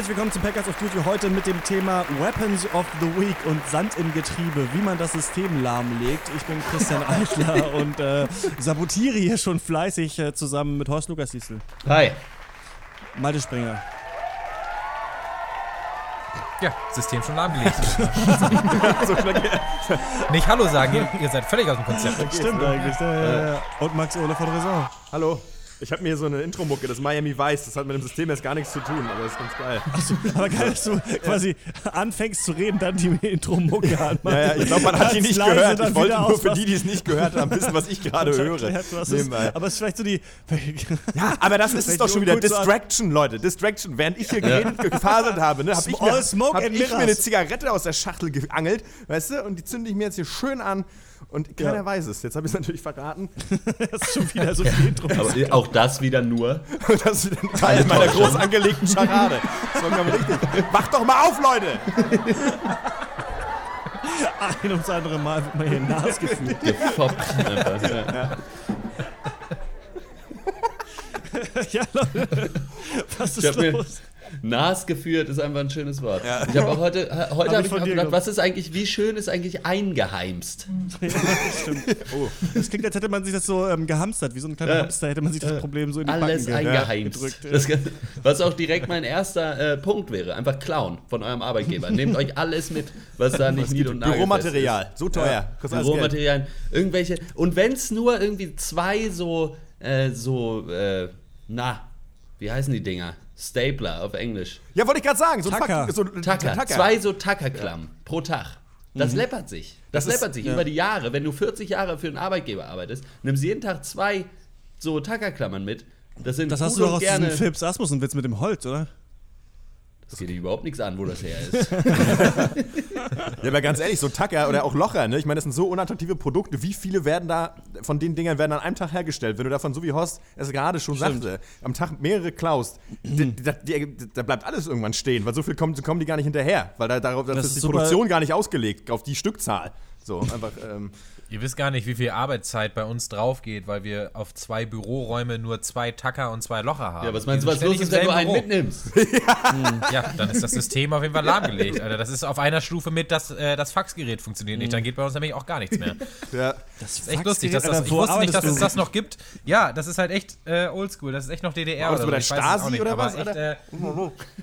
Herzlich willkommen zum Packers of Duty. Heute mit dem Thema Weapons of the Week und Sand im Getriebe, wie man das System lahmlegt. Ich bin Christian Eichler und äh, sabotiere hier schon fleißig äh, zusammen mit Horst Lukas Diesel. Hi. Malte Springer. Ja, System schon lahmgelegt. Nicht Hallo sagen, ihr, ihr seid völlig aus dem Konzept. Stimmt eigentlich. Ja, ja, ja. Und Max Ole von Raison. Hallo. Ich habe mir hier so eine Intro-Mucke, das Miami Vice, das hat mit dem System jetzt gar nichts zu tun, aber das ist ganz geil. Achso, aber geil, dass du quasi anfängst zu reden, dann die Intro-Mucke anmachst. Ja, ja, ich glaube, man hat die nicht gehört. Ich wollte nur für die, die es nicht gehört haben, wissen, was ich gerade höre. Erklärt, was ist, Nebenbei. aber es ist vielleicht so die. Ja, aber das ist es doch schon wieder an- Distraction, Leute. Distraction. Während ich hier geredet, gefaselt habe, ne, habe ich, mir, smoke hab ich mir eine Zigarette aus der Schachtel geangelt, weißt du, und die zünde ich mir jetzt hier schön an und keiner Ja. weiß es. Jetzt habe ich es natürlich verraten. Das ist schon wieder so viel Intro. Aber auch das wieder nur. Und das ist ein Teil meiner groß angelegten Scharade. Das war mir richtig. Macht doch mal auf, Leute! Ein ums andere Mal wird man hier nachgefühlt. Gefoppt einfach. Ja. ja, Leute. Was ist los? Nas geführt ist einfach ein schönes Wort. Ich habe auch heute, heute Hab habe ich dir gedacht, gehabt. was ist eigentlich, wie schön ist eigentlich eingeheimst? Ja, das stimmt. Das klingt, als hätte man sich das so ähm, gehamstert, wie so ein kleiner Ja. Hamster, hätte man sich das Problem so in die Alles Backen ge- eingeheimst. gedrückt. Das, was auch direkt mein erster äh, Punkt wäre. Einfach klauen von eurem Arbeitgeber. Nehmt euch alles mit, was da nicht nied- und Büromaterial, so teuer. Geld. Büromaterialien, irgendwelche. Und wenn es nur irgendwie zwei so, äh, so, äh, na, wie heißen die Dinger? Stapler auf Englisch. Ja, wollte ich gerade sagen. So Tacker. So Tacker. Tacker. Zwei so Tackerklammen pro Tag. Das läppert sich. Das, Das ist- läppert sich ja. über die Jahre. Wenn du 40 Jahre für einen Arbeitgeber arbeitest, nimmst jeden Tag zwei so Tackerklammern mit. Das sind Das hast du doch aus gerne. diesem Philips Asmussen-Witz mit dem Holz, oder? Das geht dir überhaupt nichts an, wo das her ist. Ja, aber ganz ehrlich, so Tacker oder auch Locher, ne? Ich meine, das sind so unattraktive Produkte. Wie viele werden da, von den Dingern werden an einem Tag hergestellt? Wenn du davon, so wie Horst es gerade schon sagte, am Tag mehrere klaust, die, da bleibt alles irgendwann stehen, weil so viel kommen, kommen die gar nicht hinterher. Weil da, darauf das Das ist die Produktion gar nicht ausgelegt, auf die Stückzahl. So, einfach, ähm, Ihr wisst gar nicht, wie viel Arbeitszeit bei uns drauf geht, weil wir auf zwei Büroräume nur zwei Tacker und zwei Locher haben. Ja, was meinst du, was los ist, wenn du einen mitnimmst? Büro. Ja, dann ist das System auf jeden Fall lahmgelegt. Alter. Das ist auf einer Stufe mit, dass äh, das Faxgerät funktioniert nicht. Dann geht bei uns nämlich auch gar nichts mehr. ja. Das ist echt lustig. Dass das, ich wusste nicht, dass es das noch gibt. Ja, das ist halt echt äh, oldschool. Das ist echt noch DDR. War das oder der auch Stasi nicht, oder aber was, Echt, Alter? äh,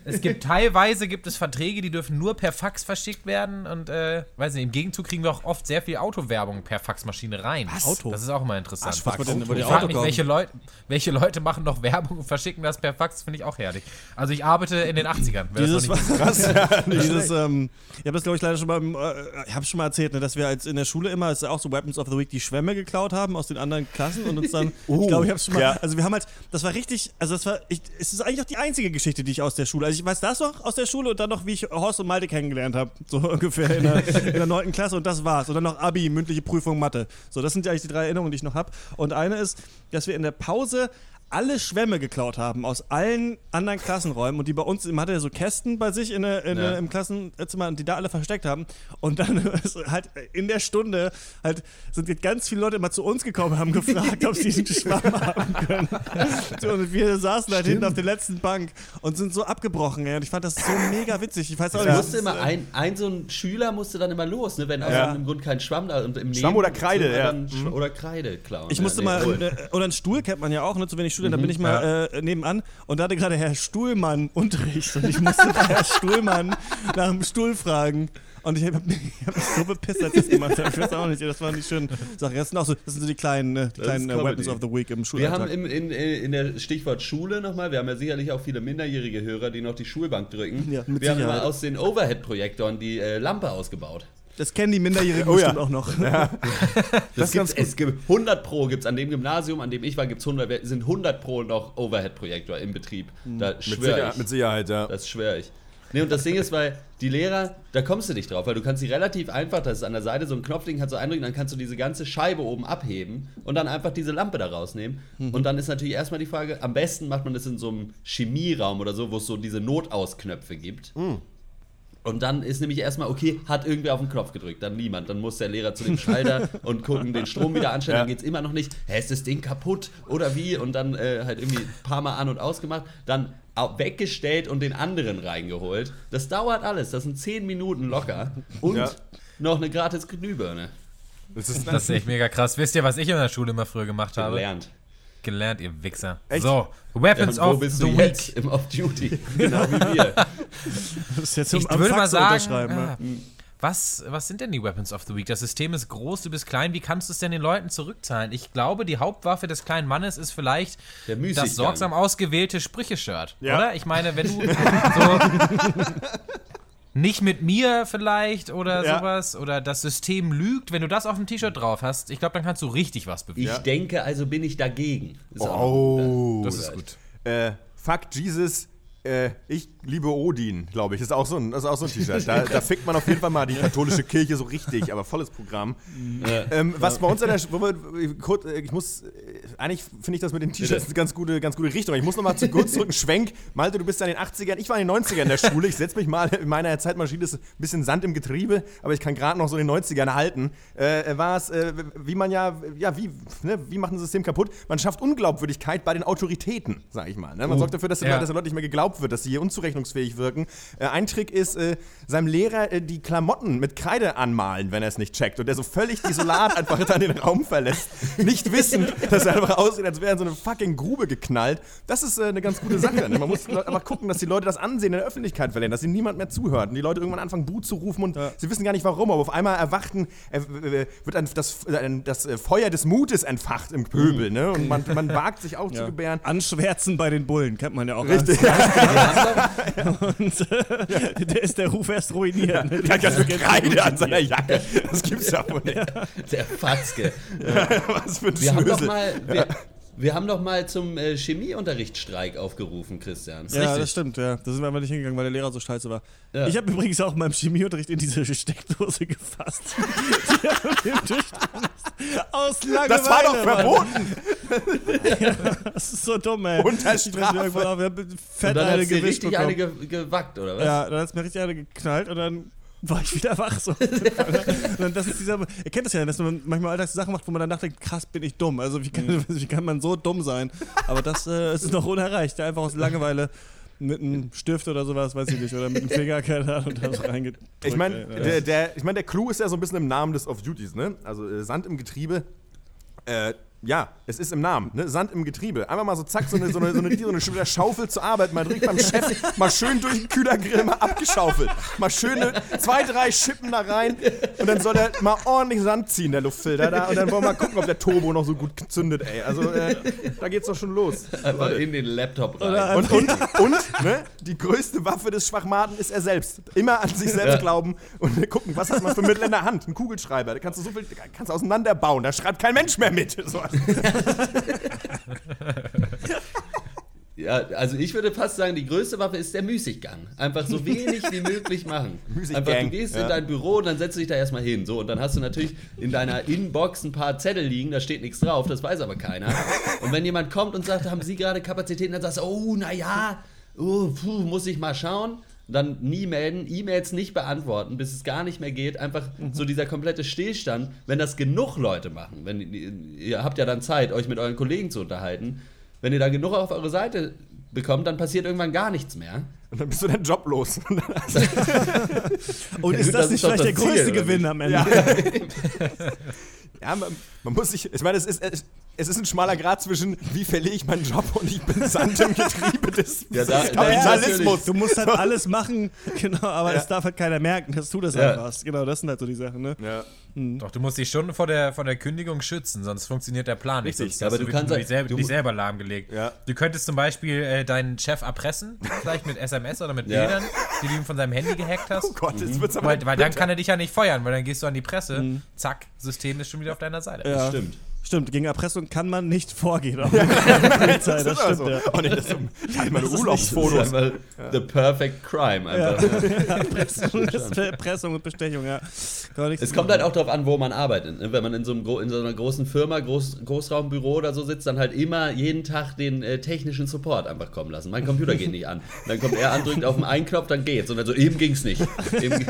es gibt teilweise gibt es Verträge, die dürfen nur per Fax verschickt werden. Und äh, weiß nicht, im Gegenzug kriegen wir auch oft sehr viel Autowerbung per Faxmaschine rein. Was? Auto? Das ist auch immer interessant. Ach, wird denn- wo die ich frage mich, kommen? welche Leute, welche Leute machen noch Werbung und verschicken das per Fax, finde ich auch herrlich. Also ich arbeite in den 80ern. wer das Dieses, noch nicht was, dieses, ähm, ich habe das glaube ich leider schon mal, äh, ich habe schon mal erzählt, ne, dass wir als in der Schule immer, es ist auch so Weapons of the Week, die Schwämme geklaut haben aus den anderen Klassen und uns dann, ich glaube, ich habe schon mal, ja. also wir haben halt, das war richtig, also das war, ich, es ist eigentlich auch die einzige Geschichte, die ich aus der Schule, also ich weiß das noch aus der Schule und dann noch, wie ich Horst und Malte kennengelernt habe, so ungefähr in der, in der 9. Klasse und das war's. Und dann noch Abi, mündliche Prüfung, Mathe. So, das sind ja eigentlich die drei Erinnerungen, die ich noch habe. Und eine ist, dass wir in der Pause alle Schwämme geklaut haben aus allen anderen Klassenräumen und die bei uns, man hatte ja so Kästen bei sich in in Ja. im Klassenzimmer und die da alle versteckt haben und dann ist halt in der Stunde halt sind ganz viele Leute immer zu uns gekommen und haben gefragt, ob sie diesen Schwamm haben können. Und wir saßen halt hinten auf der letzten Bank und sind so abgebrochen ey. und ich fand das so mega witzig. Ich weiß auch nicht, musste immer ein, ein so ein Schüler musste dann immer los, ne, wenn aus Ja. irgendeinem Grund kein Schwamm da und im Schwamm oder Kreide, ja. dann Sch- Oder Kreide klauen. Ich ja, musste nee, mal, cool. äh, oder einen Stuhl kennt man ja auch, ne, zu wenig Stühle, da bin ich mal äh, nebenan und da hatte gerade Herr Stuhlmann Unterricht und ich musste bei Herr Stuhlmann nach dem Stuhl fragen. Und ich habe mich, hab mich so bepisst, als ich das gemacht habe. Ich weiß auch nicht, das war nicht schön. Sache. Das sind auch so, das sind so die kleinen, äh, die kleinen äh. Weapons of the Week im Wir Schulalltag. haben im, in, in der Stichwort Schule nochmal, wir haben ja sicherlich auch viele minderjährige Hörer, die noch die Schulbank drücken. Ja, wir haben Sicherheit. immer aus den Overhead-Projektoren die äh, Lampe ausgebaut. Das kennen die Minderjährigen Oh ja. bestimmt auch noch. Das ist gibt's, ganz es gibt 100 Pro gibt's an dem Gymnasium, an dem ich war, gibt's 100, sind 100 Pro noch Overhead-Projektor im Betrieb. Da mit, Sicherheit, ich. mit Sicherheit, ja. Das schwöre ich. Nee, und das Ding ist, weil die Lehrer, da kommst du nicht drauf, weil du kannst sie relativ einfach, das ist an der Seite so ein Knopfding, kannst du eindrücken, dann kannst du diese ganze Scheibe oben abheben und dann einfach diese Lampe da rausnehmen. Und dann ist natürlich erstmal die Frage, am besten macht man das in so einem Chemieraum oder so, wo es so diese Notausknöpfe gibt. Und dann ist nämlich erstmal, okay, hat irgendwer auf den Knopf gedrückt, dann niemand. Dann muss der Lehrer zu dem Schalter und gucken, den Strom wieder anstellen, Ja. dann geht's immer noch nicht. Hä, ist das Ding kaputt oder wie? Und dann äh, halt irgendwie ein paar Mal an- und ausgemacht. Dann weggestellt und den anderen reingeholt. Das dauert alles. Das sind 10 Minuten locker. Und Ja. noch eine gratis Glühbirne. Das ist, Das ist echt mega krass. Wisst ihr, was ich in der Schule immer früher gemacht habe? Gelernt. Gelernt, ihr Wichser. Echt? So, Ja, Weapons wo of bist the du Week. jetzt? Im Off-Duty. Genau wie wir. Das ist jetzt Ich am würde mal sagen, unterschreiben. ne? ah, was, was sind denn die Weapons of the Week? Das System ist groß, du bist klein. Wie kannst du es denn den Leuten zurückzahlen? Ich glaube, die Hauptwaffe des kleinen Mannes ist vielleicht das sorgsam ausgewählte Sprüche-Shirt. Ja. Oder? Ich meine, wenn du so nicht mit mir vielleicht oder Ja. sowas oder das System lügt, wenn du das auf dem T-Shirt drauf hast, ich glaube, dann kannst du richtig was bewegen. Ich denke, also bin ich dagegen. Ist Oh, Das ist gut. Äh, fuck Jesus, äh, ich liebe Odin, glaube ich. Das ist auch so ein, das ist auch so ein T-Shirt. Da, da fickt man auf jeden Fall mal die katholische Kirche so richtig, aber volles Programm. Ähm, was bei uns an der Sch- wo wir, kurz, äh, ich muss, äh, eigentlich finde ich das mit den T-Shirts eine ganz gute, ganz gute Richtung. Ich muss noch mal zu kurz zurück, einen Schwenk. Malte, du bist ja in den 80ern, ich war in den 90ern in der Schule. Ich setze mich mal, in meiner Zeitmaschine ist ein bisschen Sand im Getriebe, aber ich kann gerade noch so in den 90ern halten. Äh, war es, äh, wie man ja, ja, wie, ne, wie macht ein System kaputt? Man schafft Unglaubwürdigkeit bei den Autoritäten, sag ich mal. Ne? Man sorgt dafür, dass Ja. Dass den Leuten nicht mehr geglaubt wird, dass sie hier unzurechnungsfähig wirken. Äh, ein Trick ist, äh, seinem Lehrer äh, die Klamotten mit Kreide anmalen, wenn er es nicht checkt. Und der so völlig desolat einfach dann den Raum verlässt. Nicht wissend, dass er einfach aussieht, als wäre er in so eine fucking Grube geknallt. Das ist äh, eine ganz gute Sache. Ne? Man muss einfach gucken, dass die Leute das Ansehen in der Öffentlichkeit verlieren, dass ihnen niemand mehr zuhört. Und die Leute irgendwann anfangen, Buh zu rufen und sie wissen gar nicht warum. Aber auf einmal erwachten, wird ein, das, das äh, Feuer des Mutes entfacht im Pöbel. Ne? Und man, man wagt sich auch zu gebären. Anschwärzen bei den Bullen, kennt man ja auch. Richtig. Und äh, der ist der Ruf erst ruiniert. Ne? Der hat ganz viel Kreide an seiner Jacke. Das gibt's ja wohl nicht. Der Fatzke. Was für ein Wir haben doch mal, wir, wir haben doch mal zum äh, Chemieunterrichtsstreik aufgerufen, Christian. Ja, das stimmt, ja. Da sind wir aber nicht hingegangen, weil der Lehrer so scheiße war. Ja. Ich habe übrigens auch in meinem Chemieunterricht in diese Steckdose gefasst. die auf dem Tisch ist. Aus Langeweile. Das war doch verboten. Das ist so dumm, ey. Unter Ich bin Strafe. irgendwann auf- ich Und Fett dann eine gewischt richtig bekommen. eine ge gewackt, oder was? Ja, dann hat es mir richtig eine geknallt und dann war ich wieder wach. So. und das ist dieser, ihr kennt das ja, dass man manchmal alltags Sachen macht, wo man dann nachdenkt, krass, bin ich dumm. Also wie kann, wie kann man so dumm sein? Aber das äh, ist noch unerreicht. Einfach aus Langeweile mit einem Stift oder sowas, weiß ich nicht, oder mit einem Finger, keine Ahnung, da so reingedrückt. Ich meine, der, der, ich mein, der Clou ist ja so ein bisschen im Namen des Off-Duties, ne? Also äh, Sand im Getriebe. Äh, ja, es ist im Namen, ne? Sand im Getriebe. Einmal mal so zack, so eine, so eine, so eine, so eine, so eine Schaufel zur Arbeit, mal direkt beim Chef, mal schön durch den Kühlergrill mal abgeschaufelt. Mal schöne zwei, drei Schippen da rein und dann soll er mal ordentlich Sand ziehen, der Luftfilter da. Und dann wollen wir mal gucken, ob der Turbo noch so gut zündet, ey. Also, äh, da geht's doch schon los. Einfach in den Laptop rein. Und, und, und ne, die größte Waffe des Schwachmaten ist er selbst. Immer an sich selbst Ja. glauben und gucken, was hat man für Mittel in der Hand. Ein Kugelschreiber, da kannst du so viel kannst du auseinanderbauen, da schreibt kein Mensch mehr mit. So. Ja, also ich würde fast sagen, die größte Waffe ist der Müßiggang. Einfach so wenig wie möglich machen. Einfach, du gehst ja. in dein Büro und dann setzt du dich da erstmal hin. So, und dann hast du natürlich in deiner Inbox ein paar Zettel liegen, da steht nichts drauf, das weiß aber keiner. Und wenn jemand kommt und sagt, haben Sie gerade Kapazitäten, dann sagst du, oh, naja, oh, puh, muss ich mal schauen. Dann nie melden, E-Mails nicht beantworten, bis es gar nicht mehr geht. Einfach so dieser komplette Stillstand, wenn das genug Leute machen. Wenn, ihr habt ja dann Zeit, euch mit euren Kollegen zu unterhalten. Wenn ihr da genug auf eure Seite bekommt, dann passiert irgendwann gar nichts mehr. Und dann bist du deinen Job los. Und dann Ja, ist gut, das das nicht vielleicht der das Ziel, größte Gewinn am Ende? Ja. Ja, man, man muss sich, ich meine, es ist, es, ist ein schmaler Grad zwischen, wie verliere ich meinen Job und ich bin Sand im Getriebe des, Ja, da- Kapitalismus. Du musst halt alles machen, genau, aber Ja. es darf halt keiner merken, dass du das Ja. einfach hast. Genau, das sind halt so die Sachen, ne? Ja. Doch, du musst dich schon vor der, vor der Kündigung schützen, sonst funktioniert der Plan nicht. Richtig, aber hast du wirklich kannst dich selber, du dich selber lahmgelegt. Ja. Du könntest zum Beispiel äh, deinen Chef erpressen, vielleicht mit SMS oder mit Ja. Bildern, die du ihm von seinem Handy gehackt hast. Oh Gott, jetzt wird's aber Weil, weil dann kann er dich ja nicht feuern, weil dann gehst du an die Presse, zack, System ist schon wieder auf deiner Seite. Ja. Stimmt. Stimmt, gegen Erpressung kann man nicht vorgehen. Auch der Polizei, das ist stimmt, so. ja. Oh nee, das ist meine Das Das Urlaubsfotos. einfach the perfect crime. Einfach. Erpressung, das ist Erpressung und Bestechung, ja. Es kommt halt auch darauf an, wo man arbeitet. ne? Wenn man in so, einem, in so einer großen Firma, Groß, Großraumbüro oder so sitzt, dann halt immer jeden Tag den äh, technischen Support einfach kommen lassen. Mein Computer geht nicht an. Dann kommt er an, drückt auf den einen Knopf, dann geht's. Und dann so, eben ging's nicht. Eben,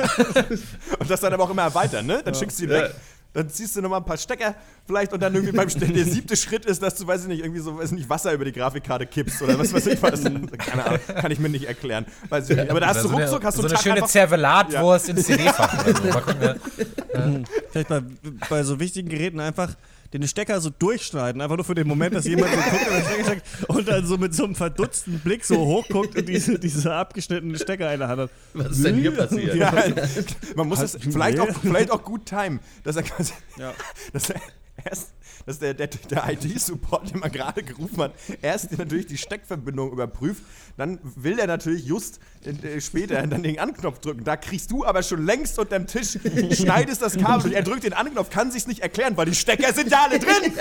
Und das dann aber auch immer erweitern, ne? Dann schickst du ihn Ja. weg. Dann ziehst du nochmal ein paar Stecker vielleicht und dann irgendwie beim der siebte Schritt ist, dass du, weiß ich nicht, irgendwie so, weiß ich nicht, Wasser über die Grafikkarte kippst oder was weiß ich was. Keine Ahnung, kann ich mir nicht erklären. Weiß ich nicht. Aber da hast du so eine, ruckzuck, hast du so einen eine schöne Zervelatwurst ins CD-Fach so. Mal gucken, ne? Vielleicht bei, bei so wichtigen Geräten einfach den Stecker so durchschneiden, einfach nur für den Moment, dass jemand so guckt und, den Stecker steckt und dann so mit so einem verdutzten Blick so hochguckt und diese, diese abgeschnittene Stecker in der Hand hat. Was ist denn hier passiert? Ja, man muss es vielleicht nee. auch, vielleicht auch gut timen, dass er quasi, Ja. dass er erst, dass der, der, der IT-Support, den man gerade gerufen hat, erst natürlich die Steckverbindung überprüft, dann will er natürlich just äh, später dann den Anknopf drücken. Da kriegst du aber schon längst unterm Tisch, schneidest das Kabel durch, er drückt den Anknopf, kann sich's nicht erklären, weil die Stecker sind ja alle drin.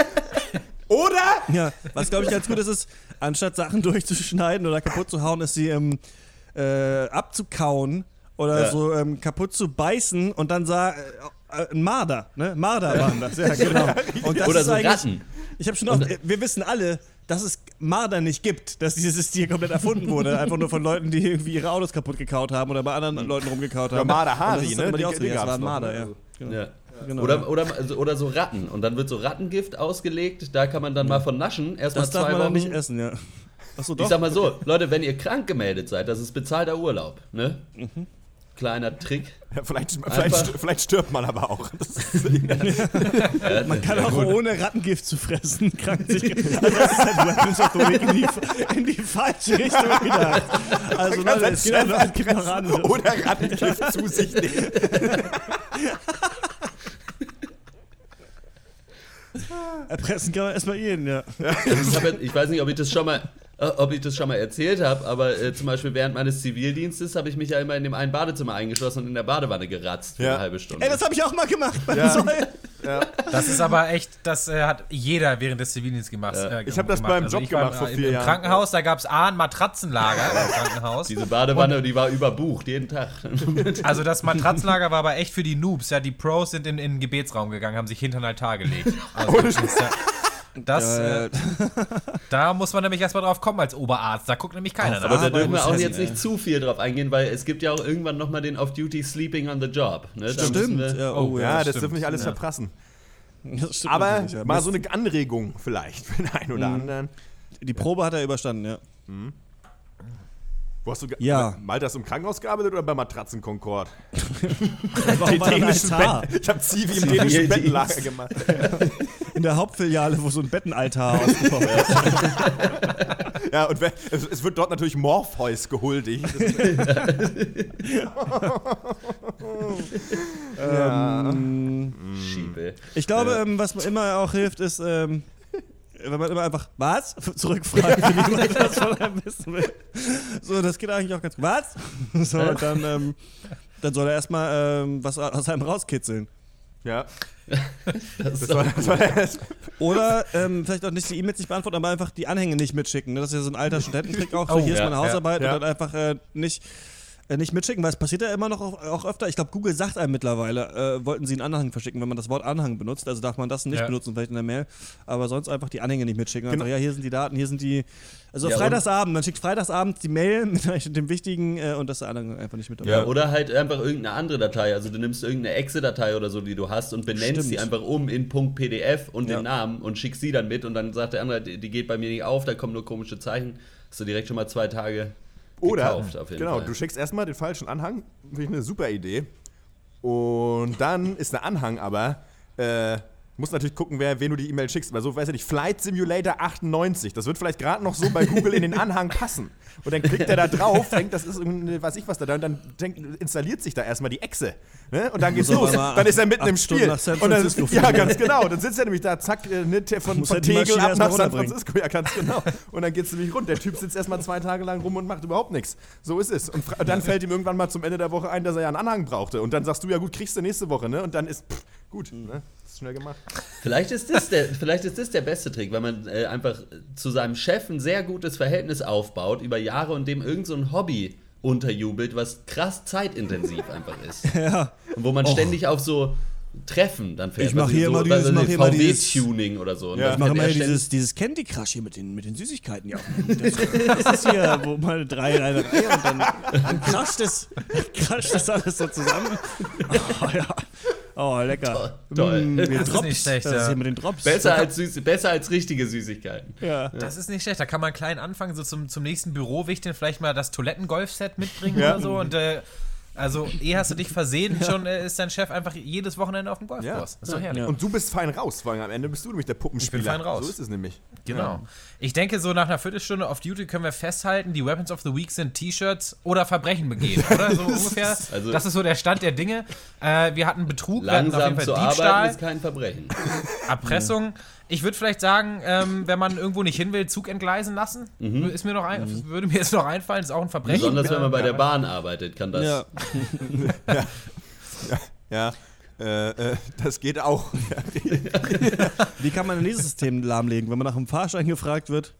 Oder? Ja, was glaube ich ganz gut ist, ist, anstatt Sachen durchzuschneiden oder kaputt zu hauen, ist sie ähm, äh, abzukauen oder Ja. so ähm, kaputt zu beißen und dann sah äh, ein Marder, ne? Marder waren das, ja genau. Und das Oder so Ratten. Ich habe schon oft, äh, wir wissen alle, dass es Marder nicht gibt, dass dieses Tier komplett erfunden wurde, einfach nur von Leuten, die irgendwie ihre Autos kaputt gekaut haben oder bei anderen Leuten rumgekaut haben. Ja, Marder das dann ne? Die Die- Ausrede, ja, gab's war Marder, ja. Genau. Ja. Genau. Oder, oder, oder so Ratten. Und dann wird so Rattengift ausgelegt. Da kann man dann mal von naschen. Erstmal Das darf zwei man Wochen. nicht essen, ja. Achso, doch. Ich sag mal so, Leute, wenn ihr krank gemeldet seid, das ist bezahlter Urlaub. Ne? Mhm. Kleiner Trick. Ja, vielleicht, Einfach- vielleicht, vielleicht stirbt man aber auch. Man kann auch ohne Rattengift zu fressen krank sich. Also das ist halt Weapons of the Week in die, in die falsche Richtung gedacht. Also Man kann Leute, es noch erpressen andere. oder Rattengift zu sich nehmen. Erpressen kann man erstmal jeden, ja. Ich, jetzt, ich weiß nicht, ob ich das schon mal, ob ich das schon mal erzählt habe, aber äh, zum Beispiel während meines Zivildienstes habe ich mich ja immer in dem einen Badezimmer eingeschlossen und in der Badewanne geratzt für Ja. eine halbe Stunde. Ey, das habe ich auch mal gemacht Ja. Soll. Das ist aber echt, das äh, hat jeder während des Zivildienstes gemacht. Ja. Äh, Ich hab das gemacht. beim Job ich war gemacht im- vor im- vier Im Jahren. Krankenhaus, da gab es A, ein Matratzenlager im Krankenhaus. Diese Badewanne, die war überbucht, jeden Tag. Also das Matratzenlager war aber echt für die Noobs. Ja, die Pros sind in, in den Gebetsraum gegangen, haben sich hinter den Altar gelegt. Also, das, das, äh, da muss man nämlich erstmal drauf kommen als Oberarzt. Da guckt nämlich keiner Aber nach. da Aber dürfen wir auch jetzt nicht zu viel drauf eingehen, weil es gibt ja auch irgendwann nochmal den Off-Duty Sleeping on the Job. Ne? Stimmt, wir- ja, Oh, oh, Ja, ja. das stimmt. dürfen nicht alles Ja. verprassen. Das stimmt Aber ja. mal so eine Anregung vielleicht für den einen oder anderen. Die Probe hat er überstanden, ja. Wo hast du Ja. Malte, hast du im Krankenhaus gearbeitet oder bei Matratzen Concord? Warum war? Bett- Ich habe Zivi im dänischen. Bettenlager gemacht. In der Hauptfiliale, wo so ein Bettenaltar ausgebaut wird. Ja, und wer- es, es wird dort natürlich Morpheus gehuldigt. Ähm, Schiebe. Ich glaube, ähm, was immer auch hilft, ist, ähm, wenn man immer einfach was zurückfragt, wenn jemand das von einem wissen will. So, das geht eigentlich auch ganz gut. Was? So, und dann, ähm, dann soll er erstmal ähm, was aus einem rauskitzeln. Ja, Das ist das war, das war das. Oder ähm, vielleicht auch nicht die E-Mails nicht beantworten, aber einfach die Anhänge nicht mitschicken. Ne? Das ist ja so ein alter Studententrick auch. So, Oh, hier ist ja, meine Hausarbeit ja. und dann einfach äh, nicht, nicht mitschicken, weil es passiert ja immer noch auch, öfter. Ich glaube, Google sagt einem mittlerweile, äh, wollten sie einen Anhang verschicken, wenn man das Wort Anhang benutzt. Also darf man das nicht Ja. benutzen, vielleicht in der Mail. Aber sonst einfach die Anhänge nicht mitschicken. Genau. Einfach, ja, hier sind die Daten, hier sind die. Also Ja, Freitagsabend, man schickt Freitagsabend die Mail mit dem Wichtigen äh, und das ist der Anhang einfach nicht mit dabei. Ja, oder halt einfach irgendeine andere Datei. Also du nimmst irgendeine Exe-Datei oder so, die du hast und benennst Stimmt. sie einfach um in .pdf und Ja. den Namen und schickst sie dann mit und dann sagt der andere, die, die geht bei mir nicht auf, da kommen nur komische Zeichen. Hast du direkt schon mal zwei Tage Oder, gekauft auf jeden genau, Fall. du schickst erstmal den falschen Anhang. Finde ich eine super Idee. Und dann ist der Anhang aber, äh, musst natürlich gucken, wer, wen du die E-Mail schickst. Weil so, weiß ich nicht, Flight Simulator 98. Das wird vielleicht gerade noch so bei Google in den Anhang passen. Und dann klickt er da drauf, denkt, das ist irgendeine, weiß ich was da, und dann denkt, installiert sich da erstmal die Echse. Ne? Und dann geht's los. Dann ist er mitten im Spiel. Und dann, ja, ganz genau. Dann sitzt er nämlich da, zack, äh, ne, von, von Tegel ab nach San. Francisco. Ja, ganz genau. Und dann geht's nämlich rund. Der Typ sitzt erstmal zwei Tage lang rum und macht überhaupt nichts. So ist es. Und dann fällt ihm irgendwann mal zum Ende der Woche ein, dass er ja einen Anhang brauchte. Und dann sagst du, ja gut, kriegst du nächste Woche, ne? Und dann ist, pff, gut, ne? Das ist schnell gemacht. Vielleicht ist das der, vielleicht ist das der beste Trick, weil man äh, einfach zu seinem Chef ein sehr gutes Verhältnis aufbaut über Jahre und dem irgend so ein Hobby unterjubelt, was krass zeitintensiv einfach ist. Ja. Und wo man ständig auf so Treffen dann fährt. Ich mach was hier so, immer dieses- mach hier dieses- VW-Tuning oder so. Ja. Ich mache immer er dieses, dieses Candy Crush hier mit den, mit den Süßigkeiten. Ja. Das, das ist hier, wo mal drei in einer Reihe und dann, dann crasht das, crasht das alles so zusammen. Oh, ja. Oh, lecker. Toll. Mm, mit Das ist Drops. nicht schlecht, Das ist ja. hier mit den Drops. Besser als, süß, besser als richtige Süßigkeiten. Ja. Das ist nicht schlecht. Da kann man klein anfangen, so zum, zum nächsten Bürowichteln vielleicht mal das Toilettengolfset mitbringen Ja. oder so. Und äh, also, eh hast du dich versehen, schon äh, ist dein Chef einfach jedes Wochenende auf dem Golfkurs. Ja. Das ist doch herrlich. Und du bist fein raus, vor allem am Ende bist du nämlich der Puppenspieler. fein raus. So ist es nämlich. Genau. Ich denke, so nach einer Viertelstunde auf Duty können wir festhalten, die Weapons of the Week sind T-Shirts oder Verbrechen begehen, oder? So ungefähr. Also- das ist so der Stand der Dinge. Äh, wir hatten Betrug, wir hatten auf jeden zu Fall arbeiten Diebstahl, ist kein Verbrechen. Erpressung. Ich würde vielleicht sagen, ähm, wenn man irgendwo nicht hin will, Zug entgleisen lassen. Ist mir noch ein, Würde mir jetzt noch einfallen, ist auch ein Verbrechen. Besonders wenn man bei Ja. der Bahn arbeitet, kann das. Ja. Ja, äh, äh, das geht auch. Wie kann man dieses System lahmlegen, wenn man nach einem Fahrschein gefragt wird?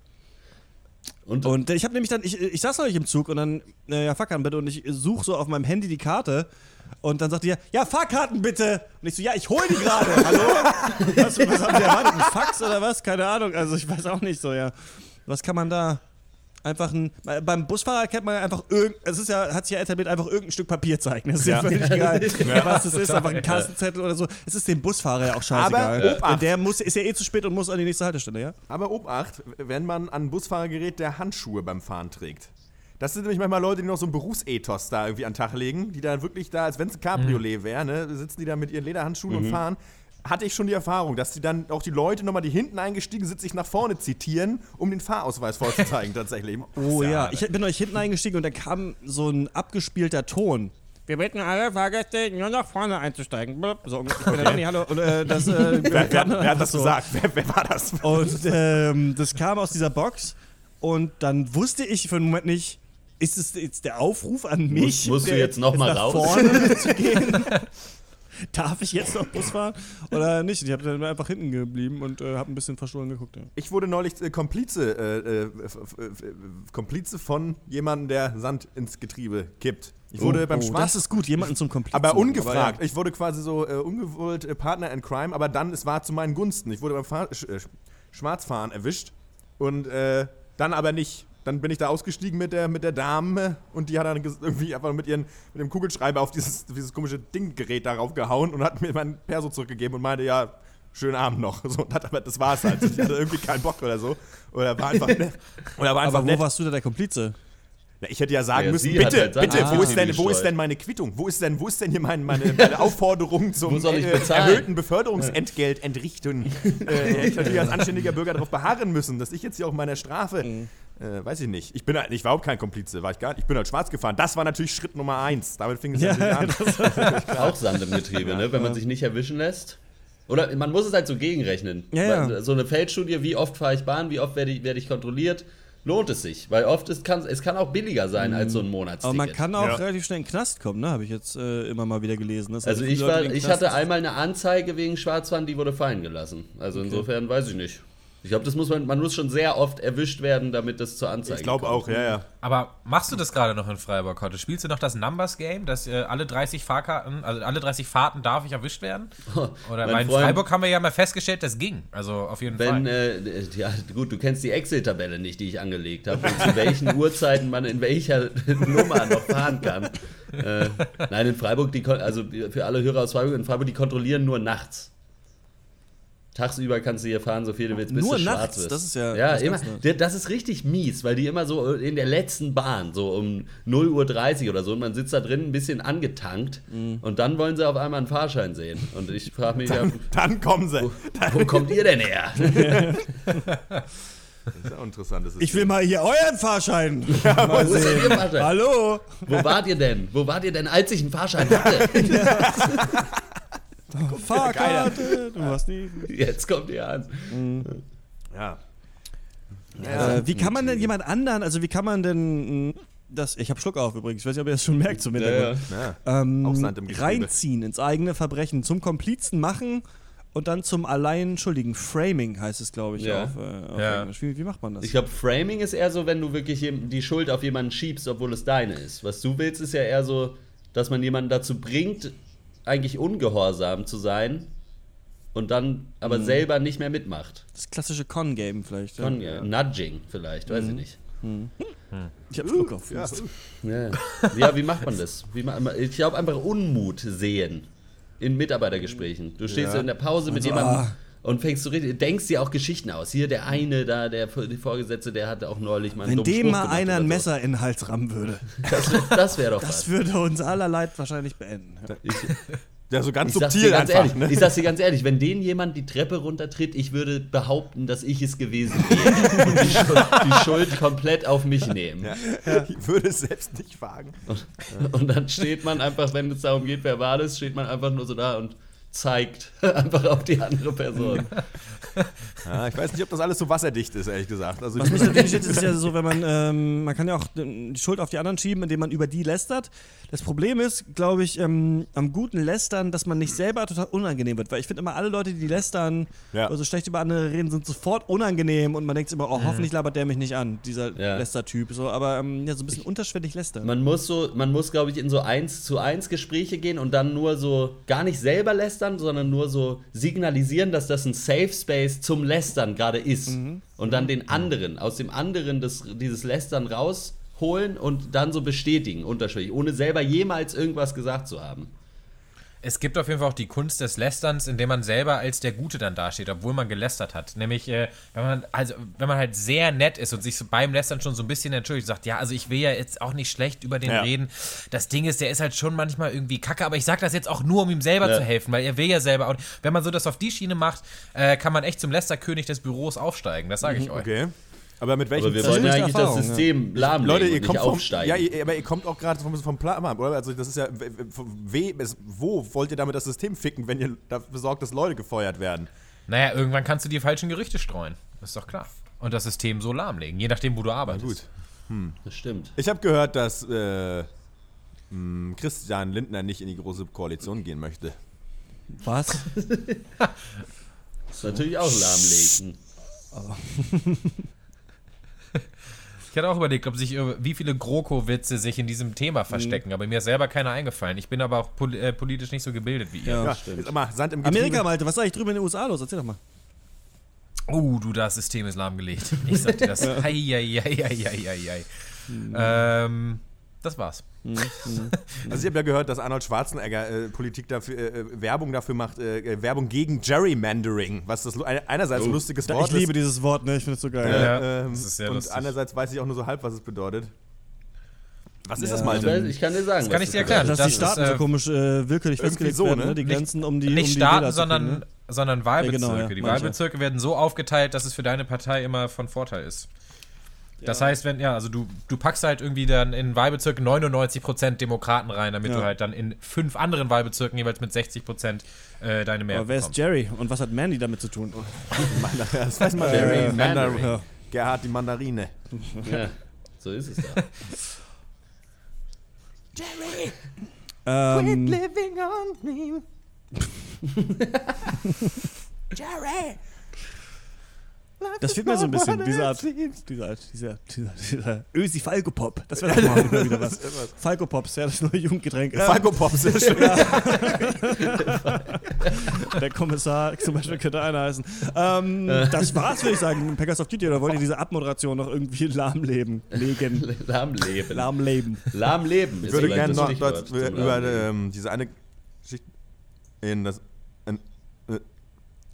Und, Und ich habe nämlich dann, ich, ich saß neulich im Zug und dann, äh, ja, Fahrkarten bitte und ich suche so auf meinem Handy die Karte und dann sagt die, ja, Fahrkarten bitte. Und ich so, ja, ich hol die gerade, hallo? Was, was haben Sie erwartet, ein Fax oder was? Keine Ahnung, also ich weiß auch nicht so, ja. Was kann man da? Einfach ein, bei- beim Busfahrer kennt man ja einfach irgend, es ist ja, hat sich ja etabliert, einfach irgendein Stück Papier zeigen. Das ist ja, Ja. völlig egal, was es ist, einfach ein Kassenzettel oder so. Es ist dem Busfahrer ja auch scheißegal. Aber Obacht. Der muss, ist ja eh zu spät und muss an die nächste Haltestelle, ja? Aber Obacht, wenn man an ein Busfahrer gerät, der Handschuhe beim Fahren trägt. Das sind nämlich manchmal Leute, die noch so ein Berufsethos da irgendwie an den Tag legen, die da wirklich da, als wenn es ein Cabriolet wäre, ne, sitzen die da mit ihren Lederhandschuhen und fahren. Hatte ich schon die Erfahrung, dass die dann auch die Leute nochmal, die hinten eingestiegen sind, sich nach vorne zitieren, um den Fahrausweis vorzuzeigen tatsächlich. Oh ja, ich bin euch hinten eingestiegen und da kam so ein abgespielter Ton. Wir bitten alle Fahrgäste nur nach vorne einzusteigen. So, ich bin der Danny, hallo. Und, äh, das, äh, Wer, wer, wer hat das so. gesagt? Wer, wer war das? Und ähm, das kam aus dieser Box und dann wusste ich für einen Moment nicht, ist es jetzt der Aufruf an mich? musst du jetzt noch mal nach raus? vorne zu gehen? Darf ich jetzt noch Bus fahren oder nicht? Ich habe dann einfach hinten geblieben und äh, habe ein bisschen verstohlen geguckt. Ja. Ich wurde neulich äh, Komplize, äh, äh, Komplize von jemandem, der Sand ins Getriebe kippt. Ich wurde beim oh, das ist gut, jemanden zum Komplizen. Aber ungefragt. Aber, Ich wurde quasi so äh, ungewollt äh, Partner in Crime, aber dann, es war zu meinen Gunsten. Ich wurde beim Fahr Sch Schwarzfahren erwischt und dann aber nicht. Dann bin ich da ausgestiegen mit der, mit der Dame und die hat dann irgendwie einfach mit, ihren, mit dem Kugelschreiber auf dieses, dieses komische Dinggerät darauf gehauen und hat mir mein Perso zurückgegeben und meinte, ja, schönen Abend noch. So, und hat, aber das war's halt. Ich hatte irgendwie keinen Bock oder so. Oder war einfach nett. Oder war einfach aber wo nett. warst du da der Komplize? Ja, ich hätte ja sagen Ja, müssen, bitte, halt bitte, wo, ist denn, wo ist denn meine Quittung? Wo ist denn, wo ist denn hier mein, meine, meine Aufforderung zum äh, erhöhten Beförderungsentgelt entrichten? äh, hätte ich natürlich als anständiger Bürger darauf beharren müssen, dass ich jetzt hier auch meiner Strafe, Mhm. Äh, weiß ich nicht, ich bin halt, ich war überhaupt kein Komplize, war ich gar nicht, ich bin halt schwarz gefahren. Das war natürlich Schritt Nummer eins. Damit fing es Ja, natürlich an. Auch Sand im Getriebe, ne? wenn man sich nicht erwischen lässt. Oder man muss es halt so gegenrechnen. Ja, ja. So eine Feldstudie, wie oft fahre ich Bahn, wie oft werde ich, werde ich kontrolliert, lohnt es sich. Weil oft ist, kann, es kann auch billiger sein als so ein Monatsticket. Aber man kann auch Ja. relativ schnell in den Knast kommen, ne? Habe ich jetzt äh, immer mal wieder gelesen. dass also ich, Leute war, ich hatte einmal eine Anzeige wegen Schwarzfahren, die wurde fallen gelassen. Also insofern weiß ich nicht. Ich glaube, das muss man, man muss schon sehr oft erwischt werden, damit das zur Anzeige Ich glaube kommt. auch, ja, ja. Aber machst du das gerade noch in Freiburg heute? Spielst du noch das Numbers Game, dass äh, alle 30 Fahrkarten, also alle 30 Fahrten darf ich erwischt werden? Oder Mein in Freund- Freiburg haben wir ja mal festgestellt, das ging. Also auf jeden Wenn, Fall. äh, ja, gut, du kennst die Excel-Tabelle nicht, die ich angelegt habe, und zu welchen Uhrzeiten man in welcher Nummer noch fahren kann. Äh, nein, in Freiburg, die, also für alle Hörer aus Freiburg, in Freiburg, die kontrollieren nur nachts. Tagsüber kannst du hier fahren, so viel du willst, bis Nur du schwarz nachts? wirst. Das ist ja- Ja, das ist immer. Das ist richtig mies, weil die immer so in der letzten Bahn, so um 0.30 Uhr oder so, und man sitzt da drin ein bisschen angetankt Mhm. und dann wollen sie auf einmal einen Fahrschein sehen. Und ich frage mich, ja, Dann kommen sie. wo kommt ihr denn her? Das ist auch interessant. Das ist Ich will mal hier euren Fahrschein. Wo ist denn Ihr Fahrschein? Hallo? Wo wart ihr denn? Wo wart ihr denn, als ich einen Fahrschein hatte? Fahrkarte. Du hast nie. Jetzt kommt ihr an. ja. Äh, wie kann man denn jemand anderen, also wie kann man denn mh, das, ich habe Schluck auf übrigens, ich weiß nicht, ob ihr das schon merkt zum Hintergrund, ja. ähm, im Getriebe. reinziehen ins eigene Verbrechen, zum Komplizen machen und dann zum allein Schuldigen. Framing heißt es, glaube ich, Ja. auf, äh, auf Ja. Englisch. Wie, wie macht man das? Ich glaube, Framing ist eher so, wenn du wirklich die Schuld auf jemanden schiebst, obwohl es deine ist. Was du willst, ist ja eher so, dass man jemanden dazu bringt, eigentlich ungehorsam zu sein und dann aber selber nicht mehr mitmacht. das klassische Con-Game vielleicht. Con ja. Nudging vielleicht, weiß ich nicht. Ich habe Schluck auf. Ja. Ja. ja, wie macht man das? Wie ma ich glaube einfach Unmut sehen. in Mitarbeitergesprächen. Du stehst Ja. in der Pause mit Also, jemandem ah. Und fängst richtig, denkst dir auch Geschichten aus. Hier der eine da, der die Vorgesetzte, der hatte auch neulich mal einen Wenn dem mal einer ein so. Messer in den Hals rammen würde, Das, das wäre doch das was. würde uns aller Leid wahrscheinlich beenden. Ja. Ich, Ja, so ganz ich sag's dir subtil ganz einfach. ehrlich, ne? ich sag's dir ganz ehrlich, wenn den jemand die Treppe runtertritt, ich würde behaupten, dass ich es gewesen wäre. Und die, Schuld, die Schuld komplett auf mich nehmen. Ich würde es selbst nicht wagen. Und dann steht man einfach, wenn es darum geht, wer war das, steht man einfach nur so da und zeigt einfach auf die andere Person. Ja, ich weiß nicht, ob das alles so wasserdicht ist, ehrlich gesagt. Also, Was mich natürlich steht, ist ja so, wenn man, ähm, man kann ja auch die Schuld auf die anderen schieben, indem man über die lästert. Das Problem ist, glaube ich, ähm, am guten Lästern, dass man nicht selber total unangenehm wird. Weil ich finde immer, alle Leute, die lästern Ja. oder so schlecht über andere reden, sind sofort unangenehm und man denkt immer, oh, hoffentlich labert der mich nicht an, dieser Ja. Lästertyp. So, aber ähm, ja, so ein bisschen unterschwellig lästern. Man muss so, man muss, glaube ich, in so eins zu eins Gespräche gehen und dann nur so gar nicht selber lästern, sondern nur so signalisieren, dass das ein Safe Space zum Lästern gerade ist. Und dann den anderen, aus dem anderen des, dieses Lästern rausholen und dann so bestätigen, unterschwellig, ohne selber jemals irgendwas gesagt zu haben. Es gibt auf jeden Fall auch die Kunst des Lästerns, indem man selber als der Gute dann dasteht, obwohl man gelästert hat. Nämlich, äh, wenn man, also, wenn man halt sehr nett ist und sich so beim Lästern schon so ein bisschen entschuldigt, sagt, ja, also ich will ja jetzt auch nicht schlecht über den Ja. reden. Das Ding ist, der ist halt schon manchmal irgendwie kacke, aber ich sag das jetzt auch nur, um ihm selber Ja. zu helfen, weil er will ja selber. Und wenn man so das auf die Schiene macht, äh, kann man echt zum Lästerkönig des Büros aufsteigen. Das sage ich euch. okay. Aber mit welchem Aber wir wollen ja eigentlich das System lahmlegen Leute, ihr und kommt nicht vom, aufsteigen. ja, ihr, aber ihr kommt auch gerade vom, vom Plan, oder? Also das ist ja, we, es- wo wollt ihr damit das System ficken, wenn ihr dafür sorgt, dass Leute gefeuert werden? Naja, irgendwann kannst du die falschen Gerüchte streuen. Das ist doch klar. Und das System so lahmlegen, je nachdem, wo du arbeitest. Gut. Das stimmt. Ich habe gehört, dass äh, mh, Christian Lindner nicht in die große Koalition gehen möchte. Was? Das ist natürlich auch lahmlegen. Ich hatte auch überlegt, ob sich äh, wie viele GroKo-Witze sich in diesem Thema Mhm. verstecken, aber mir ist selber keiner eingefallen. Ich bin aber auch pol äh, politisch nicht so gebildet wie ihr. Ja. Ja, stimmt. mal Sand im Getriebe. Amerika, Malte, was ist eigentlich drüben in den USA los? Erzähl doch mal. Oh, du, das System ist lahmgelegt. Ich sag dir das. Heieieiei. Ähm, das war's. Also ich habe ja gehört, dass Arnold Schwarzenegger äh, Politik dafür, äh, äh, Werbung dafür macht, äh, äh, Werbung gegen Gerrymandering, was das einerseits ein lustiges Wort Ich liebe ist. dieses Wort, ne? Ich finde es so geil. Ja. ähm, das ist sehr und lustig. andererseits weiß ich auch nur so halb, was es bedeutet. Was ist Ja. das, Ich, weiß, Malte? ich kann dir sagen, Das kann ich dir erklären. Dass Das die Staaten ist, so äh, komisch äh, willkürlich festgelegt so, werden, ne? ne? die Nicht- Grenzen um die um nicht die Staaten, Wähler zu kriegen, sondern, ne? sondern Wahlbezirke. Ja, genau, ja. Die Manche. Wahlbezirke werden so aufgeteilt, dass es für deine Partei immer von Vorteil ist. Das heißt, wenn, ja, also du, du packst halt irgendwie dann in Wahlbezirken 99% Demokraten rein, damit Ja. du halt dann in fünf anderen Wahlbezirken jeweils mit 60% äh, deine Mehrheit Aber wer ist bekommst. Jerry und was hat Mandy damit zu tun? das weiß man. Jerry Äh, Mandering. Ja. Gerhard die Mandarine. Ja, so ist es da. Ähm, living on me. Das fehlt mir so ein bisschen, diese Art, diese Art, dieser, dieser, dieser Ösi Falco-Pop. Das wäre doch mal wieder was. Falco-Pops, ja, das neue Jugendgetränk. Falco Pops, sehr schön. Der Kommissar zum Beispiel könnte einer heißen. Ähm, das war's, würde ich sagen, Packers of Duty. Oder wollt ihr diese Abmoderation noch irgendwie lahmleben? Legen. Lahmleben. Lahmleben. Lahmleben Ich würde gerne noch dort, über ähm, diese eine Geschichte in das. In, äh,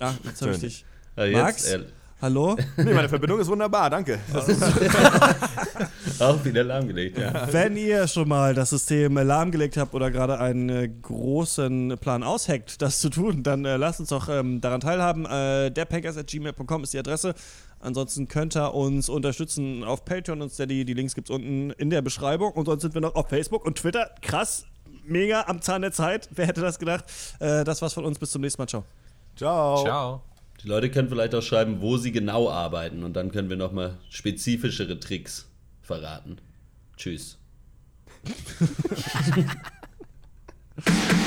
Ah, jetzt hab ich dich. Ja, jetzt, Max? äh, Hallo? nee, meine Verbindung ist wunderbar, danke. auch wieder lahmgelegt, ja. Wenn ihr schon mal das System lahmgelegt habt oder gerade einen äh, großen Plan ausheckt, das zu tun, dann äh, lasst uns doch ähm, daran teilhaben. Äh, derpackers.gmail.com ist die Adresse. Ansonsten könnt ihr uns unterstützen auf Patreon und Steady. Die Links gibt es unten in der Beschreibung. Und sonst sind wir noch auf Facebook und Twitter. Krass, mega am Zahn der Zeit. Wer hätte das gedacht? Äh, das war's von uns. Bis zum nächsten Mal. Ciao. Ciao. Ciao. Die Leute können vielleicht auch schreiben, wo sie genau arbeiten und dann können wir nochmal spezifischere Tricks verraten. Tschüss.